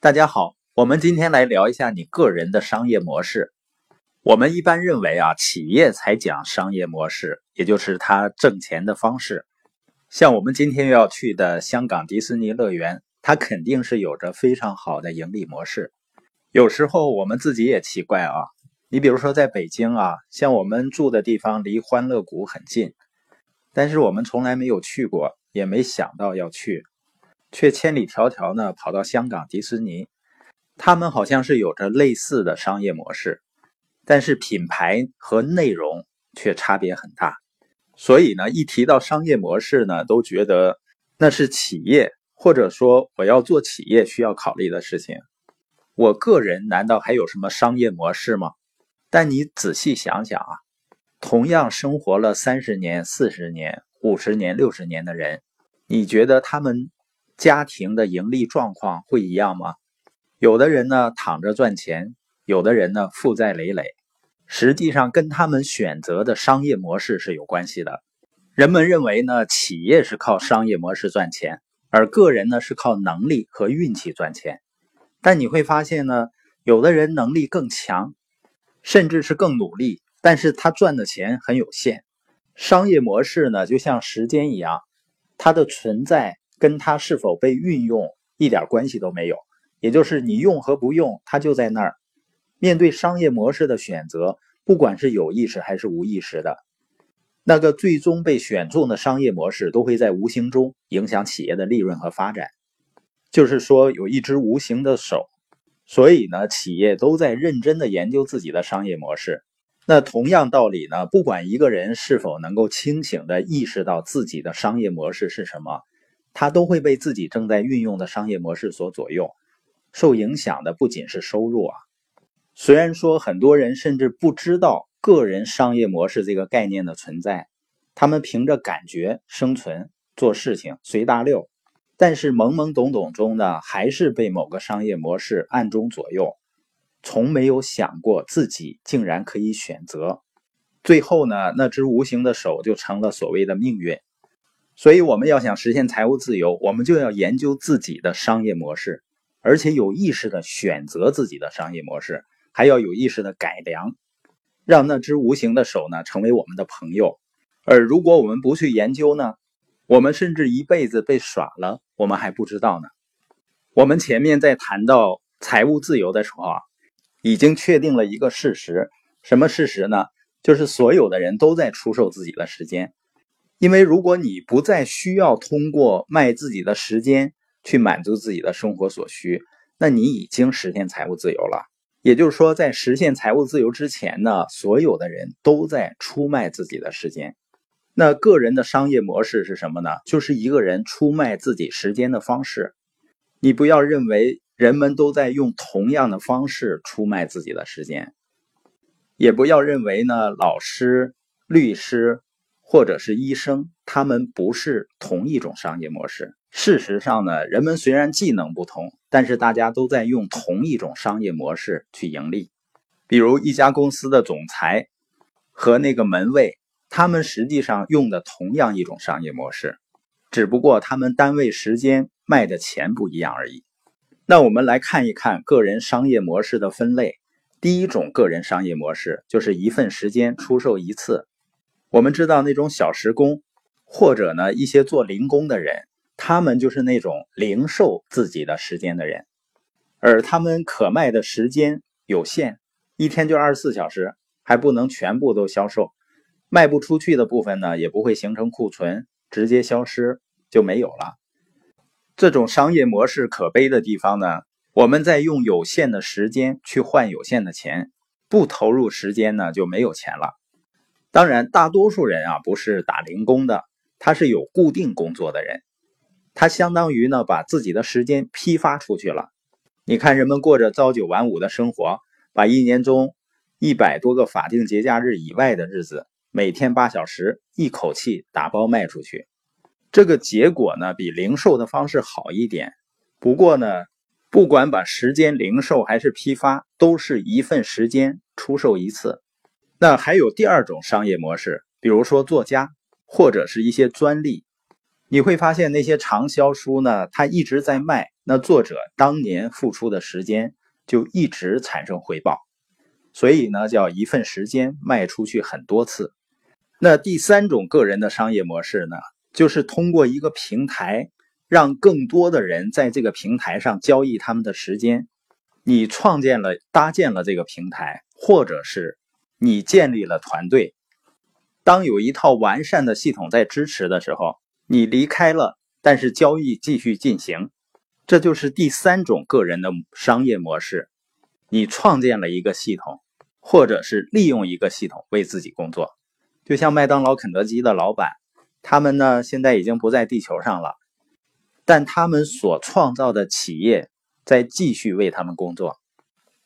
大家好，我们今天来聊一下你个人的商业模式。我们一般认为啊，企业才讲商业模式，也就是它挣钱的方式。像我们今天要去的香港迪士尼乐园，它肯定是有着非常好的盈利模式。有时候我们自己也奇怪啊，你比如说在北京啊，像我们住的地方离欢乐谷很近，但是我们从来没有去过，也没想到要去。却千里迢迢呢跑到香港迪士尼，他们好像是有着类似的商业模式，但是品牌和内容却差别很大。所以呢，一提到商业模式呢，都觉得那是企业或者说我要做企业需要考虑的事情。我个人难道还有什么商业模式吗？但你仔细想想啊，同样生活了三十年、四十年、五十年、六十年的人，你觉得他们？家庭的盈利状况会一样吗？有的人呢躺着赚钱，有的人呢负债累累，实际上跟他们选择的商业模式是有关系的。人们认为呢，企业是靠商业模式赚钱，而个人呢是靠能力和运气赚钱。但你会发现呢，有的人能力更强，甚至是更努力，但是他赚的钱很有限。商业模式呢，就像时间一样，它的存在。跟它是否被运用一点关系都没有，也就是你用和不用，它就在那儿。面对商业模式的选择，不管是有意识还是无意识的，那个最终被选中的商业模式，都会在无形中影响企业的利润和发展。就是说，有一只无形的手，所以呢，企业都在认真的研究自己的商业模式。那同样道理呢，不管一个人是否能够清醒的意识到自己的商业模式是什么。他都会被自己正在运用的商业模式所左右，受影响的不仅是收入啊。虽然说很多人甚至不知道个人商业模式这个概念的存在，他们凭着感觉生存、做事情随大溜，但是懵懵懂懂中呢，还是被某个商业模式暗中左右，从没有想过自己竟然可以选择。最后呢，那只无形的手就成了所谓的命运。所以，我们要想实现财务自由，我们就要研究自己的商业模式，而且有意识的选择自己的商业模式，还要有意识的改良，让那只无形的手呢成为我们的朋友。而如果我们不去研究呢，我们甚至一辈子被耍了，我们还不知道呢。我们前面在谈到财务自由的时候啊，已经确定了一个事实，什么事实呢？就是所有的人都在出售自己的时间。因为如果你不再需要通过卖自己的时间去满足自己的生活所需，那你已经实现财务自由了。也就是说，在实现财务自由之前呢，所有的人都在出卖自己的时间。那个人的商业模式是什么呢？就是一个人出卖自己时间的方式。你不要认为人们都在用同样的方式出卖自己的时间，也不要认为呢，老师、律师。或者是医生，他们不是同一种商业模式。事实上呢，人们虽然技能不同，但是大家都在用同一种商业模式去盈利。比如一家公司的总裁和那个门卫，他们实际上用的同样一种商业模式，只不过他们单位时间卖的钱不一样而已。那我们来看一看个人商业模式的分类。第一种个人商业模式就是一份时间出售一次。我们知道那种小时工，或者呢一些做零工的人，他们就是那种零售自己的时间的人，而他们可卖的时间有限，一天就二十四小时，还不能全部都销售，卖不出去的部分呢也不会形成库存，直接消失就没有了。这种商业模式可悲的地方呢，我们在用有限的时间去换有限的钱，不投入时间呢就没有钱了。当然，大多数人啊不是打零工的，他是有固定工作的人，他相当于呢把自己的时间批发出去了。你看，人们过着朝九晚五的生活，把一年中一百多个法定节假日以外的日子，每天八小时一口气打包卖出去，这个结果呢比零售的方式好一点。不过呢，不管把时间零售还是批发，都是一份时间出售一次。那还有第二种商业模式，比如说作家或者是一些专利，你会发现那些畅销书呢，它一直在卖，那作者当年付出的时间就一直产生回报，所以呢，叫一份时间卖出去很多次。那第三种个人的商业模式呢，就是通过一个平台，让更多的人在这个平台上交易他们的时间。你创建了、搭建了这个平台，或者是你建立了团队。当有一套完善的系统在支持的时候，你离开了，但是交易继续进行，这就是第三种个人的商业模式。你创建了一个系统，或者是利用一个系统为自己工作。就像麦当劳、肯德基的老板，他们呢现在已经不在地球上了，但他们所创造的企业在继续为他们工作。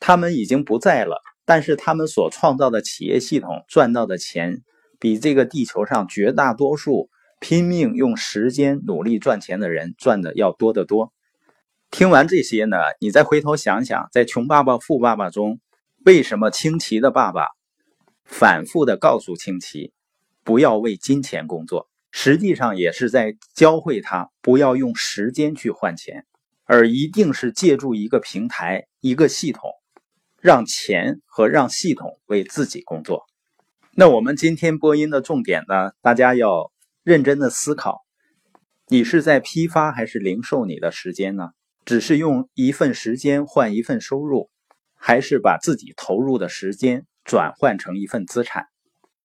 他们已经不在了，但是他们所创造的企业系统赚到的钱。比这个地球上绝大多数拼命用时间努力赚钱的人赚的要多得多。听完这些呢，你再回头想想，在《穷爸爸富爸爸》中，为什么清奇的爸爸反复的告诉清奇不要为金钱工作，实际上也是在教会他不要用时间去换钱，而一定是借助一个平台、一个系统，让钱和让系统为自己工作。那我们今天播音的重点呢？大家要认真的思考：你是在批发还是零售你的时间呢？只是用一份时间换一份收入，还是把自己投入的时间转换成一份资产？